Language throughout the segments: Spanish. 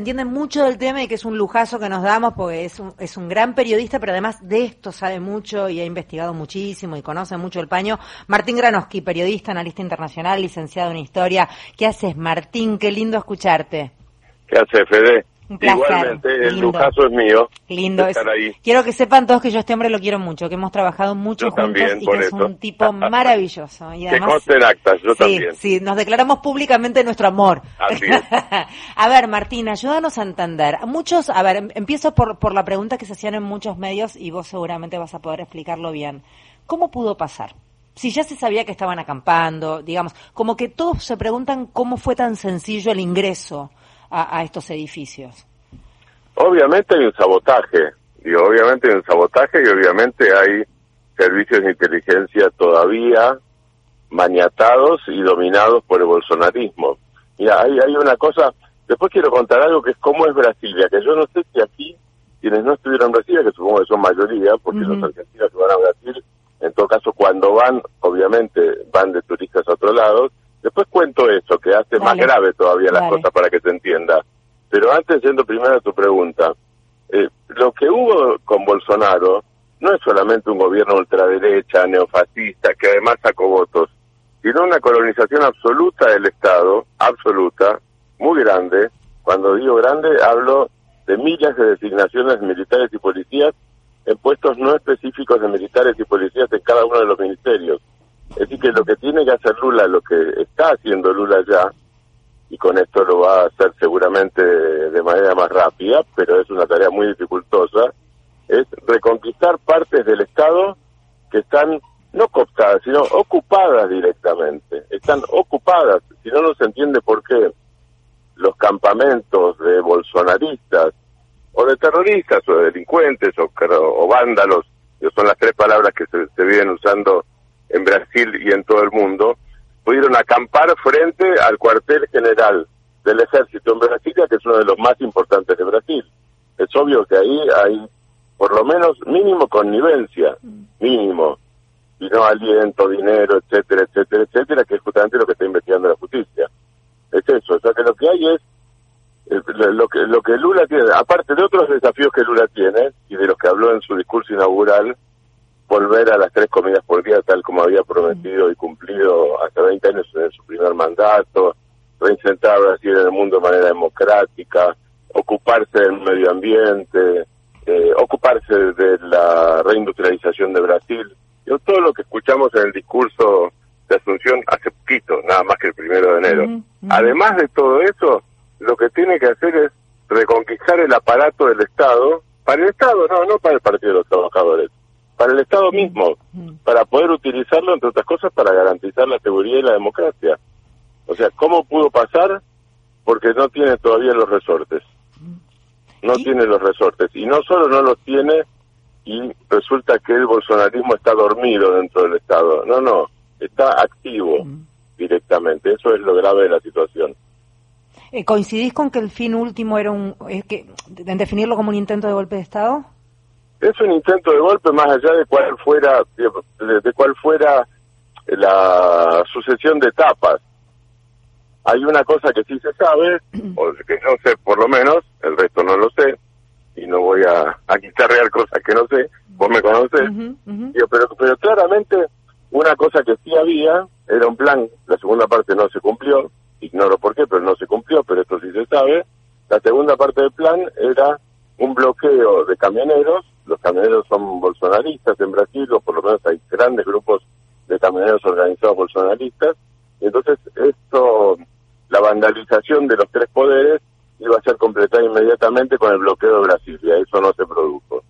Entiende mucho del tema y que es un lujazo que nos damos porque es un, es un gran periodista, pero además de esto sabe mucho y ha investigado muchísimo y conoce mucho el paño. Martín Granoski, periodista, analista internacional, licenciado en historia. ¿Qué haces, Martín? Qué lindo escucharte. ¿Qué haces, Fede? Un placer. Igualmente, el Lindo. lujazo es mío. Lindo. estar ahí. Quiero que sepan todos que yo a este hombre lo quiero mucho, que hemos trabajado mucho Yo juntos también, y que es un tipo maravilloso. Y además, actas, yo sí, también. sí, nos declaramos públicamente nuestro amor. Así es. a ver, Martín, ayúdanos a entender. Muchos, a ver, em- empiezo por, por la pregunta que se hacían en muchos medios y vos seguramente vas a poder explicarlo bien. ¿Cómo pudo pasar? Si ya se sabía que estaban acampando, digamos, como que todos se preguntan cómo fue tan sencillo el ingreso a, a estos edificios. Obviamente hay un sabotaje, digo, obviamente hay un sabotaje y obviamente hay servicios de inteligencia todavía maniatados y dominados por el bolsonarismo. Mira, hay, hay una cosa, después quiero contar algo que es cómo es Brasilia, que yo no sé si aquí, quienes no estuvieron en Brasilia, que supongo que son mayoría, porque los argentinos que van a Brasil, en todo caso cuando van, obviamente van de turistas a otros lados, después cuento eso, que hace más grave todavía las Dale. cosas para que se entienda. Pero antes, yendo primero a tu pregunta, eh, lo que hubo con Bolsonaro no es solamente un gobierno ultraderecha, neofascista, que además sacó votos, sino una colonización absoluta del Estado, absoluta, muy grande. Cuando digo grande, hablo de miles de designaciones militares y policías en puestos no específicos de militares y policías en cada uno de los ministerios. Es decir, que lo que tiene que hacer Lula, lo que está haciendo Lula ya, y con esto lo va a hacer seguramente de manera más rápida, pero es una tarea muy dificultosa, es reconquistar partes del Estado que están no cooptadas, sino ocupadas directamente. Están ocupadas, si no, no se entiende por qué los campamentos de bolsonaristas o de terroristas o de delincuentes o, o vándalos, son las tres palabras que se, se vienen usando en Brasil y en todo el mundo, pudieron acampar frente al cuartel general del ejército en Brasilia, que es uno de los más importantes de Brasil. Es obvio que ahí hay, por lo menos, mínimo connivencia, mínimo, y no aliento, dinero, etcétera, etcétera, etcétera, que es justamente lo que está investigando la justicia. Es eso, o sea que lo que hay es eh, lo que lo que Lula tiene, aparte de otros desafíos que Lula tiene y de los que habló en su discurso inaugural, volver a las tres comidas por día tal como había prometido y cumplido hasta 20 años en su primer mandato, reinsertar a Brasil en el mundo de manera democrática, ocuparse del medio ambiente, eh, ocuparse de la reindustrialización de Brasil, Yo, todo lo que escuchamos en el discurso de Asunción hace poquito, nada más que el primero de enero. Además de todo eso, lo que tiene que hacer es reconquistar el aparato del Estado, para el Estado, no, no para el Partido de los Trabajadores, para el Estado mismo, para poder utilizarlo, entre otras cosas, para garantizar la seguridad y la democracia. O sea, ¿cómo pudo pasar? Porque no tiene todavía los resortes. No tiene los resortes. Y no solo no los tiene y resulta que el bolsonarismo está dormido dentro del Estado. No, no, está activo directamente. Eso es lo grave de la situación. Eh, ¿Coincidís con que el fin último era un, es que, en definirlo como un intento de golpe de Estado? Es un intento de golpe más allá de cuál fuera de, de cuál fuera la sucesión de etapas. Hay una cosa que sí se sabe, o que no sé por lo menos, el resto no lo sé, y no voy a, a quitarrear cosas que no sé, vos me ujú. Digo, pero, pero claramente una cosa que sí había era un plan, la segunda parte no se cumplió, ignoro por qué, pero no se cumplió, pero esto sí se sabe. La segunda parte del plan era un bloqueo de camioneros, los camioneros son bolsonaristas en Brasil, o por lo menos hay grandes grupos de camioneros organizados bolsonaristas, y entonces esto, la vandalización de los tres poderes iba a ser completada inmediatamente con el bloqueo de Brasilia, eso no se produjo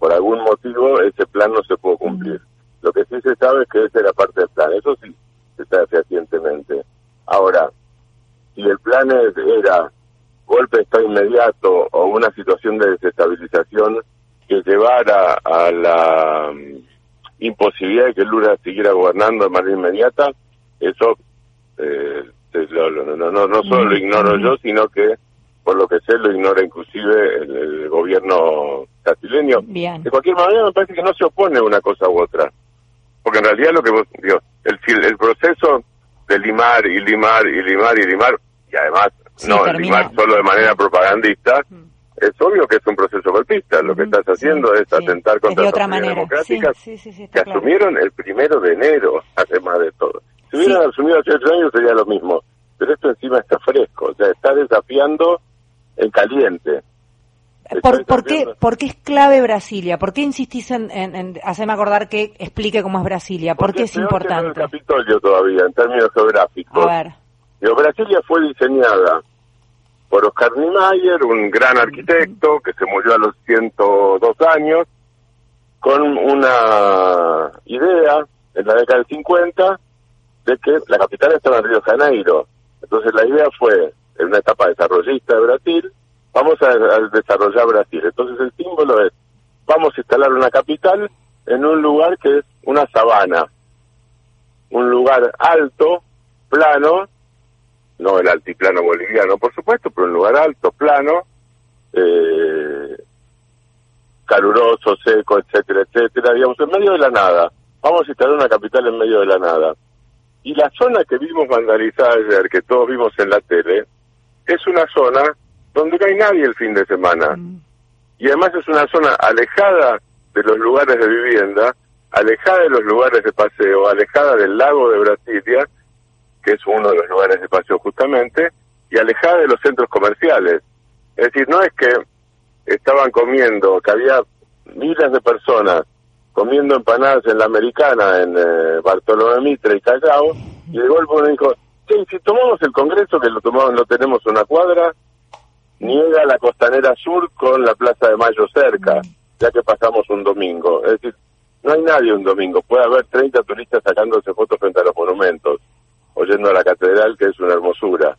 por algún motivo ese plan no se pudo cumplir. Lo que sí se sabe es que esa era parte del plan, eso sí se sabe fehacientemente. Ahora, si el plan era golpe de Estado inmediato o una situación de desestabilización que llevara a la mm, imposibilidad de que Lula siguiera gobernando de manera inmediata, eso eh, lo- lo- no, no, no solo lo ignoro yo, sino que por lo que sé lo ignora inclusive el, el gobierno brasileño. De cualquier manera me parece que no se opone una cosa u otra, porque en realidad lo que vos, digo, el, el proceso de limar y limar y limar y limar, y además no limar solo de manera propagandista, mm. Es obvio que es un proceso golpista. Lo que estás haciendo es atentar contra las democráticas que asumieron el primero de enero, además de todo. Si hubieran asumido hace ocho años sería lo mismo, pero esto encima está fresco, o sea, está desafiando en caliente. ¿Por, ¿por, qué, ¿Por qué es clave Brasilia? ¿Por qué insistís en, en, hacerme acordar que explique cómo es Brasilia? ¿Por qué es importante? el Capitolio todavía, en términos geográficos. A ver. Brasilia fue diseñada por Oscar Niemeyer, un gran arquitecto que se murió a los 102 años, con una idea en la década del 50 de que la capital estaba en Río Janeiro. Entonces la idea fue, en una etapa desarrollista de Brasil, vamos a, desarrollar Brasil. Entonces el símbolo es, vamos a instalar una capital en un lugar que es una sabana, un lugar alto, plano, no el altiplano boliviano, por supuesto, pero un lugar alto, plano, eh, caluroso, seco, etcétera, etcétera, digamos, en medio de la nada. Vamos a instalar una capital en medio de la nada. Y la zona que vimos vandalizada ayer, que todos vimos en la tele, es una zona donde no hay nadie el fin de semana. Mm. Y además es una zona alejada de los lugares de vivienda, alejada de los lugares de paseo, alejada del lago de Brasilia, que es uno de los lugares de paseo justamente, y alejada de los centros comerciales. Es decir, no es que estaban comiendo, que había miles de personas comiendo empanadas en la americana, en eh, Bartolomé Mitre y Callao, y de golpe uno dijo, sí, si tomamos el Congreso, que lo tomamos, lo tenemos una cuadra, niega la costanera sur con la Plaza de Mayo cerca, ya que pasamos un domingo. Es decir, no hay nadie un domingo, puede haber 30 turistas sacándose fotos frente a los monumentos, oyendo a la catedral, que es una hermosura.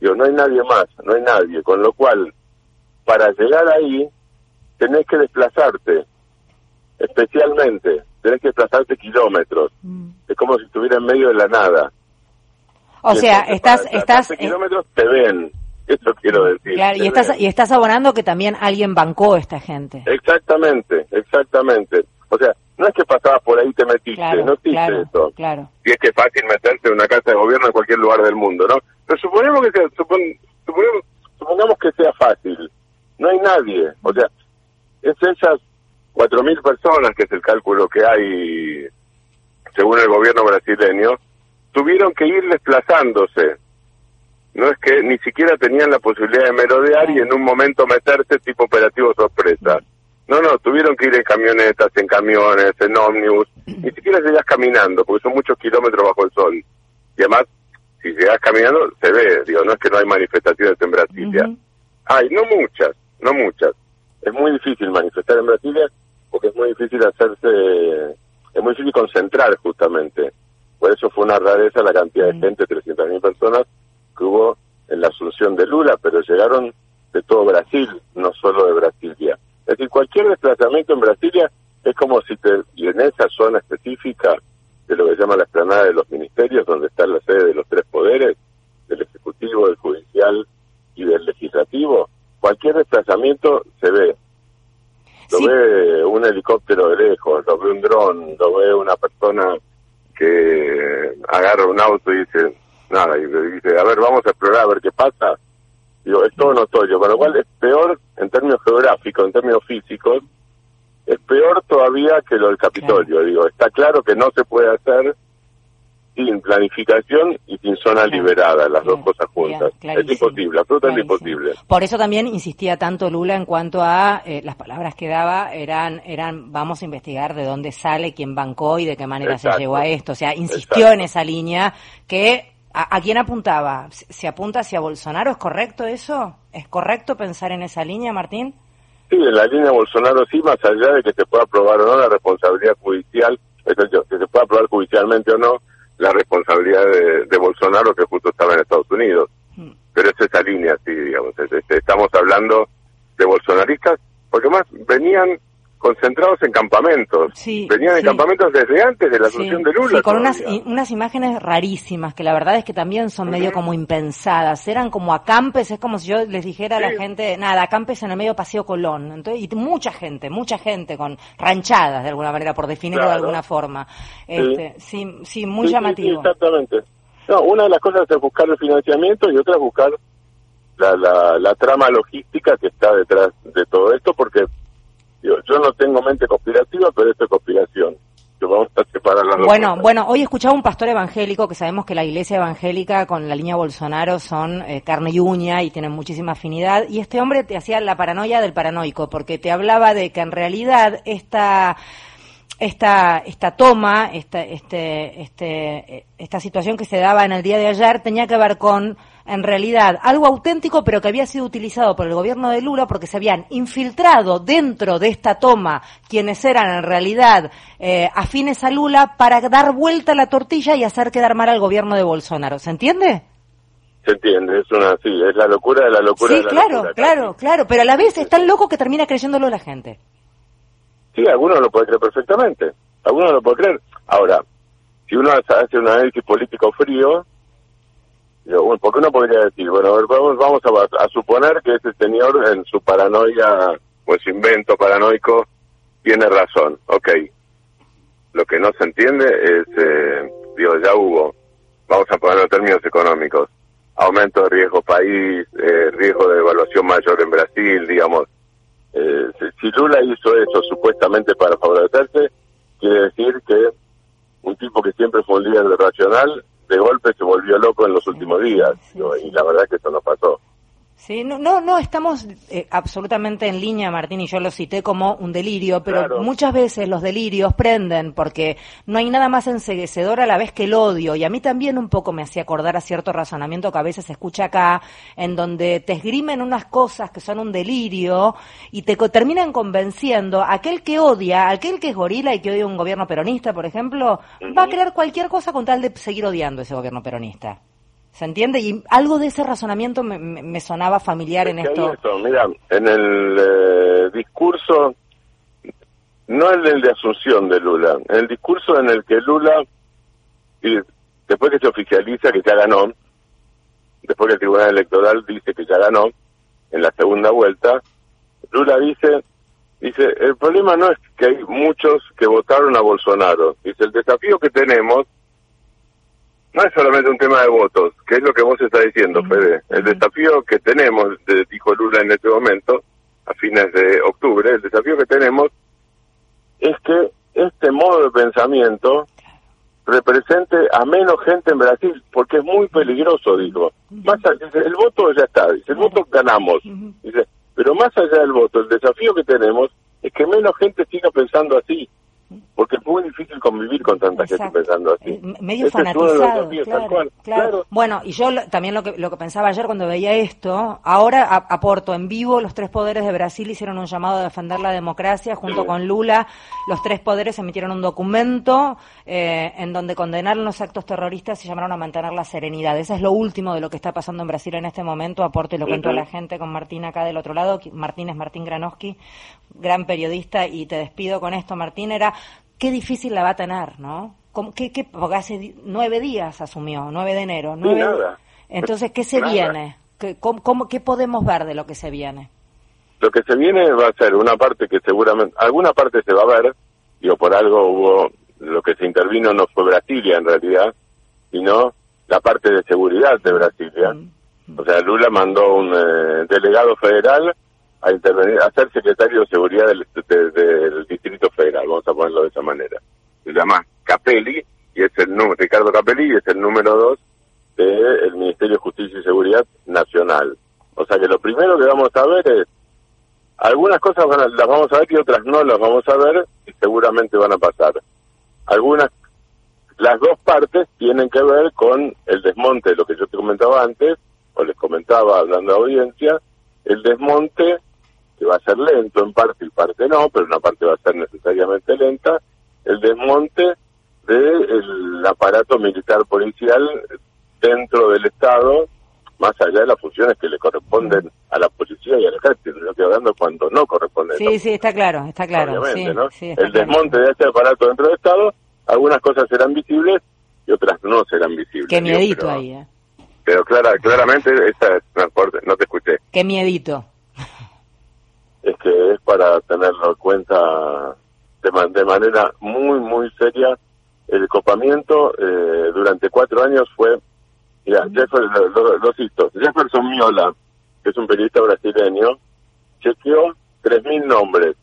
Digo, no hay nadie más, no hay nadie, con lo cual, para llegar ahí, tenés que desplazarte, especialmente, tenés que desplazarte kilómetros. Mm. Es como si estuviera en medio de la nada. O sea, estás... estás eh, kilómetros te ven, eso quiero decir. y estás, y estás abonando que también alguien bancó a esta gente. Exactamente, exactamente. O sea, no es que pasabas por ahí y te metiste, no existe eso. Claro. Y es que es fácil meterse en una casa de gobierno en cualquier lugar del mundo, ¿no? Pero suponemos que sea, supongamos que sea fácil. No hay nadie. O sea, es esas cuatro mil personas, que es el cálculo que hay según el gobierno brasileño, tuvieron que ir desplazándose. No es que ni siquiera tenían la posibilidad de merodear y en un momento meterse tipo operativo sorpresa. No, no, tuvieron que ir en camionetas, en camiones, en ómnibus. Ni siquiera llegas caminando, porque son muchos kilómetros bajo el sol. Y además, si llegas caminando, se ve, digo, no es que no hay manifestaciones en Brasilia. Hay, no muchas, no muchas. Es muy difícil manifestar en Brasilia porque es muy difícil hacerse, es muy difícil concentrar justamente. Por eso fue una rareza la cantidad de gente, 300.000 personas, que hubo en la asunción de Lula, pero llegaron de todo Brasil, no solo de Brasilia. Es decir, cualquier desplazamiento en Brasilia es como si te, y en esa zona específica de lo que llama la explanada de los ministerios, donde está la sede de los tres poderes, del Ejecutivo, del Judicial y del Legislativo, cualquier desplazamiento se ve. Lo ve un helicóptero de lejos, lo ve un dron, lo ve una persona que agarra un auto y dice, nada, y dice, a ver, vamos a explorar, a ver qué pasa. Digo, es todo notorio, con lo cual es peor en términos geográficos, en términos físicos, es peor todavía que lo del Capitolio. Digo, está claro que no se puede hacer sin planificación y sin zona liberada, las dos cosas juntas. es imposible, absolutamente imposible. Por eso también insistía tanto Lula en cuanto a eh, las palabras que daba eran eran vamos a investigar de dónde sale, quién bancó y de qué manera se llegó a esto. O sea, insistió en esa línea que ¿A, quién apuntaba? ¿Se apunta hacia Bolsonaro? ¿Es correcto eso? ¿Es correcto pensar en esa línea, Martín? Sí, en la línea Bolsonaro sí, más allá de que se pueda aprobar o no la responsabilidad judicial, es decir, que se pueda aprobar judicialmente o no la responsabilidad de, Bolsonaro que justo estaba en Estados Unidos. Mm. Pero es esa línea, sí, digamos. estamos hablando de bolsonaristas, porque más venían concentrados en campamentos. Venían en campamentos desde antes de la asunción de Lula. Sí, con unas, unas imágenes rarísimas, que la verdad es que también son medio como impensadas. Eran como acampes, es como si yo les dijera a la gente, nada, acampes en el medio Paseo Colón. Entonces, y mucha gente, mucha gente con ranchadas de alguna manera, por definirlo de alguna forma. Este, sí, sí, muy llamativo. exactamente. No, una de las cosas es buscar el financiamiento y otra es buscar la, la, la trama logística que está detrás de todo esto, porque yo, yo no tengo mente conspirativa, pero esto es conspiración. Yo vamos a separar las dos Bueno, cosas. bueno, hoy escuchaba un pastor evangélico que sabemos que la iglesia evangélica con la línea Bolsonaro son eh, carne y uña y tienen muchísima afinidad. Y este hombre te hacía la paranoia del paranoico, porque te hablaba de que en realidad esta esta esta toma, esta este este eh, esta situación que se daba en el día de ayer tenía que ver con en realidad algo auténtico, pero que había sido utilizado por el gobierno de Lula porque se habían infiltrado dentro de esta toma quienes eran en realidad eh, afines a Lula para dar vuelta a la tortilla y hacer quedar mal al gobierno de Bolsonaro. ¿Se entiende? Se entiende, es una, sí, es la locura de la locura Sí, de la claro, locura, claro, casi. claro, pero a la vez es tan loco que termina creyéndolo la gente. Sí, algunos lo puede creer perfectamente. Algunos lo puede creer. Ahora, si uno hace un análisis político frío, digo, bueno, ¿por qué uno podría decir? Bueno, a ver, vamos, vamos a, a suponer que ese señor en su paranoia o su invento paranoico tiene razón. Ok. Lo que no se entiende es, eh, digo, ya hubo, vamos a ponerlo en términos económicos, aumento de riesgo país, eh, riesgo de evaluación mayor en Brasil, digamos, eh, si Lula hizo eso supuestamente para favorecerse, quiere decir que un tipo que siempre fue un líder racional, de golpe se volvió loco en los últimos días. Y la verdad que eso no pasó. Sí, no, no, no estamos eh, absolutamente en línea, Martín, y yo lo cité como un delirio, pero Claro. muchas veces los delirios prenden porque no hay nada más enseguecedor a la vez que el odio, y a mí también un poco me hacía acordar a cierto razonamiento que a veces se escucha acá, en donde te esgrimen unas cosas que son un delirio y te co- terminan convenciendo, aquel que odia, aquel que es gorila y que odia un gobierno peronista, por ejemplo, va a creer cualquier cosa con tal de seguir odiando ese gobierno peronista. ¿Se entiende? Y algo de ese razonamiento me, me- me sonaba familiar en Es esto. mira, en el eh, discurso, no el del de Asunción de Lula, en el discurso en el que Lula, y después que se oficializa que ya ganó, después que el Tribunal Electoral dice que ya ganó, en la segunda vuelta, Lula dice, dice, el problema no es que hay muchos que votaron a Bolsonaro, dice, el desafío que tenemos no es solamente un tema de votos, que es lo que vos estás diciendo, Fede. El desafío que tenemos, dijo Lula en este momento, a fines de octubre, el desafío que tenemos es que este modo de pensamiento represente a menos gente en Brasil, porque es muy peligroso, digo. Más allá- dice, el voto ya está, dice, el voto ganamos. Dice, pero más allá del voto, el desafío que tenemos es que menos gente siga pensando así, porque es muy difícil convivir con tanta gente pensando así. Eh, medio Ese es uno de los fanatizado, desafíos, claro. Bueno, y yo lo- también lo que, lo que pensaba ayer cuando veía esto, ahora aporto en vivo, los tres poderes de Brasil hicieron un llamado a defender la democracia junto Sí. con Lula. Los tres poderes emitieron un documento eh, en donde condenaron los actos terroristas y llamaron a mantener la serenidad. Eso es lo último de lo que está pasando en Brasil en este momento. Aporto y lo cuento a la gente con Martín acá del otro lado. Martín es Martín Granowski, gran periodista, y te despido con esto, Martín. Era qué difícil la va a tener, ¿no? ¿Cómo- qué, qué- porque hace nueve días asumió, 9 de enero. Nueve, nada. Entonces, ¿qué se Nada. viene? ¿Qué, cómo, cómo- ¿Qué podemos ver de lo que se viene? Lo que se viene va a ser una parte que seguramente, alguna parte se va a ver, digo, por algo hubo, lo que se intervino no fue Brasilia en realidad, sino la parte de seguridad de Brasilia. Mm. O sea, Lula mandó un eh, delegado federal a intervenir, a ser secretario de seguridad del, de- Distrito Federal, vamos a ponerlo de esa manera. Se llama Capelli, y es el número, Ricardo Capelli, y es el número dos del Ministerio de Justicia y Seguridad Nacional. O sea que lo primero que vamos a ver es, algunas cosas van a- las vamos a ver y otras no las vamos a ver y seguramente van a pasar. Algunas, las dos partes tienen que ver con el desmonte de lo que yo te comentaba antes, o les comentaba hablando de audiencia, el desmonte va a ser lento en parte y parte no, pero una parte va a ser necesariamente lenta, el desmonte del aparato militar policial dentro del Estado, más allá de las funciones que le corresponden a la policía y al ejército, no estoy hablando cuando no corresponden. Sí, sí, está claro, está claro. obviamente, sí, ¿no? sí, está el claro. desmonte de este aparato dentro del Estado, algunas cosas serán visibles y otras no serán visibles. Qué miedito ahí, ¿eh? Pero clara, claramente, esta es una parte- no te escuché, Qué miedito. Es que es para tenerlo en cuenta de, man- de manera muy, muy seria. El copamiento eh, durante cuatro años fue, mira, Jeffer- lo- lo- los hitos. Jefferson Miola, que es un periodista brasileño, chequeó 3.000 nombres,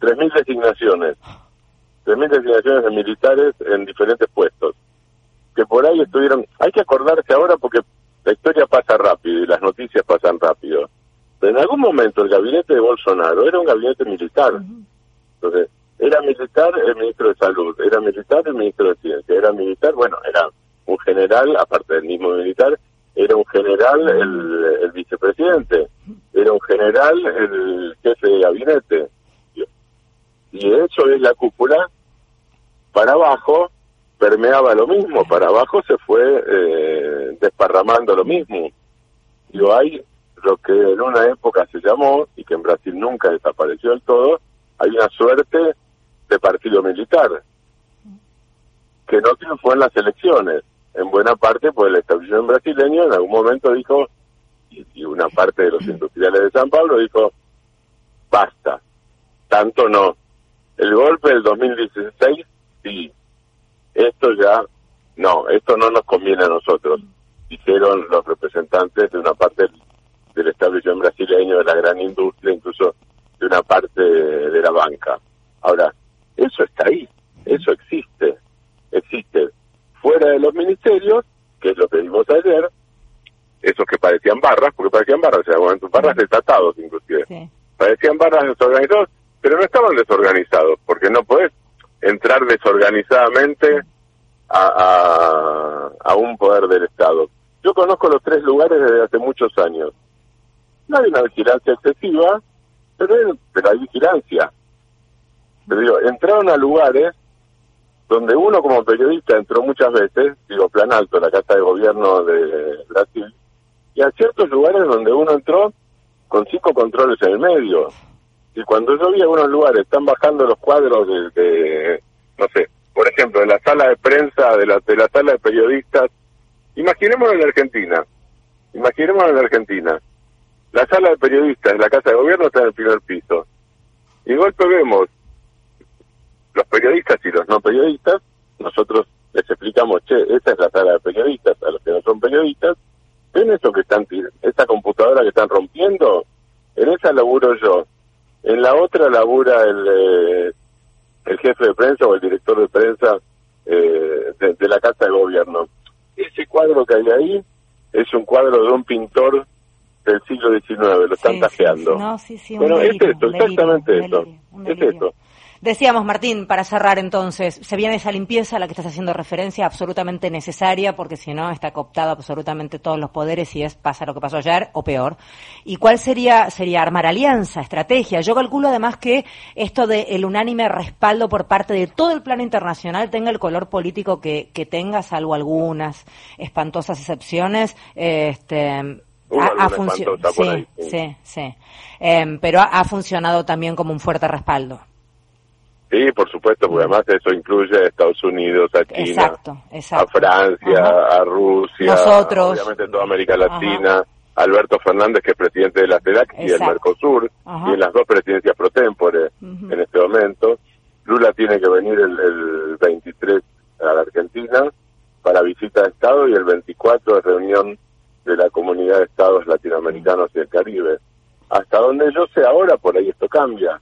3.000 designaciones, 3.000 designaciones de militares en diferentes puestos, que por ahí estuvieron... Hay que acordarse ahora porque la historia pasa rápido y las noticias pasan rápido. En algún momento el gabinete de Bolsonaro era un gabinete militar. Entonces, era militar el ministro de Salud, era militar el ministro de Ciencia, era militar, bueno, era un general, aparte del mismo militar, era un general el, vicepresidente, era un general el jefe de gabinete. Y eso es la cúpula. Para abajo permeaba lo mismo, para abajo se fue eh, desparramando lo mismo. Y hay lo que en una época se llamó, y que en Brasil nunca desapareció del todo, hay una suerte de partido militar, que no triunfó en las elecciones, en buena parte por el establecimiento brasileño en algún momento dijo, y, una parte de los industriales de San Pablo dijo, basta, tanto no. El golpe del 2016, sí, esto ya, no, esto no nos conviene a nosotros, dijeron los representantes de una parte del establecimiento brasileño, de la gran industria, incluso de una parte de la banca. Ahora, eso está ahí, eso existe, existe fuera de los ministerios, que es lo que vimos ayer, esos que parecían barras, porque parecían barras, en barras desatados inclusive, parecían barras desorganizados, pero no estaban desorganizados, porque no puedes entrar desorganizadamente a, a, un poder del Estado. Yo conozco los tres lugares desde hace muchos años. No hay una vigilancia excesiva, pero hay, pero hay vigilancia. Pero digo, entraron a lugares donde uno como periodista entró muchas veces, digo, Plan Alto, la Casa de Gobierno de Brasil, y a ciertos lugares donde uno entró con cinco controles en el medio. Y cuando yo vi algunos lugares, están bajando los cuadros de, no sé, por ejemplo, de la sala de prensa, de la, de la sala de periodistas, imaginemos en Argentina, imaginemos en Argentina, la sala de periodistas de la Casa de Gobierno está en el primer piso. Y de vemos los periodistas y los no periodistas, nosotros les explicamos, che, esta es la sala de periodistas, a los que no son periodistas, ven eso que están, esta computadora que están rompiendo, en esa laburo yo, en la otra labura el, eh, el jefe de prensa o el director de prensa eh, de, la Casa de Gobierno. Ese cuadro que hay ahí es un cuadro de un pintor del siglo XIX, lo están tajeando. bueno, es esto, exactamente eso. Es esto. Decíamos, Martín, para cerrar entonces, se viene esa limpieza a la que estás haciendo referencia, absolutamente necesaria, porque si no está cooptado absolutamente todos los poderes y es pasa lo que pasó ayer o peor. ¿Y cuál sería, sería armar alianza, estrategia? Yo calculo además que esto del unánime respaldo por parte de todo el plano internacional tenga el color político que, que tenga, salvo algunas espantosas excepciones, este, ha, funcionado. Sí, sí, sí, em, pero ha funcionado también como un fuerte respaldo. Sí, por supuesto, porque además eso incluye a Estados Unidos, a China, a Francia, a Rusia, Nosotros. obviamente toda América Latina, Alberto Fernández, que es presidente de la CEDAC y el Mercosur, y en las dos presidencias pro tempore en este momento. Lula tiene que venir el, el 23 a la Argentina para visita de Estado y el 24 de reunión de la Comunidad de Estados Latinoamericanos y el Caribe. Hasta donde yo sé ahora, por ahí esto cambia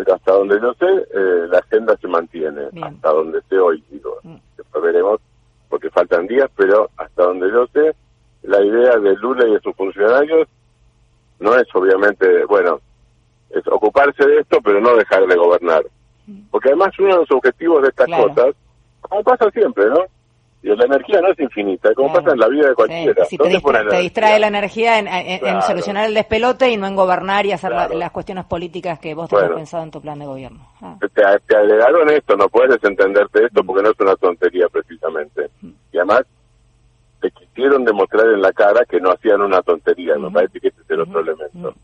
pero hasta donde yo sé, eh, la agenda se mantiene, hasta donde sé hoy, digo, mm. después veremos, porque faltan días, pero hasta donde yo sé, la idea de Lula y de sus funcionarios no es obviamente, bueno, es ocuparse de esto, pero no dejar de gobernar. Mm. Porque además uno de los objetivos de estas cosas, como pasa siempre, ¿no? La energía no es infinita, como pasa en la vida de cualquiera. Si te, distrae, la energía en, solucionar el despelote y no en gobernar y hacer las cuestiones políticas que vos tenés pensado en tu plan de gobierno. Ah. Te, agregaron esto, no puedes entenderte esto porque no es una tontería precisamente. Mm. Y además te quisieron demostrar en la cara que no hacían una tontería, me parece que ese es el otro elemento.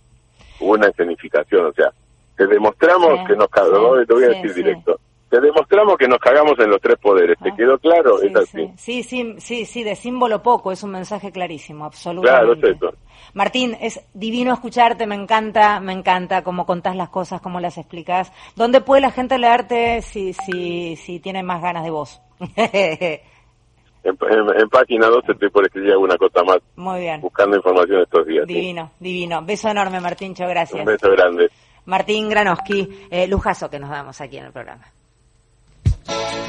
Hubo una escenificación, o sea, te demostramos que nos cagó, te voy a decir directo, te demostramos que nos cagamos en los tres poderes. ¿Te ah, quedó claro? Sí, es así. Sí. sí, sí, sí, de símbolo poco, es un mensaje clarísimo, absolutamente. Claro, es eso. Martín, es divino escucharte, me encanta, me encanta cómo contás las cosas, cómo las explicas. ¿Dónde puede la gente leerte si, si, si tiene más ganas de vos? en, página 12 estoy por escribir alguna cosa más. Muy bien. Buscando información estos días. Divino, divino. Beso enorme, Martín, muchas gracias. Un beso grande. Martín Granoski, eh, lujazo que nos damos aquí en el programa. Thank you.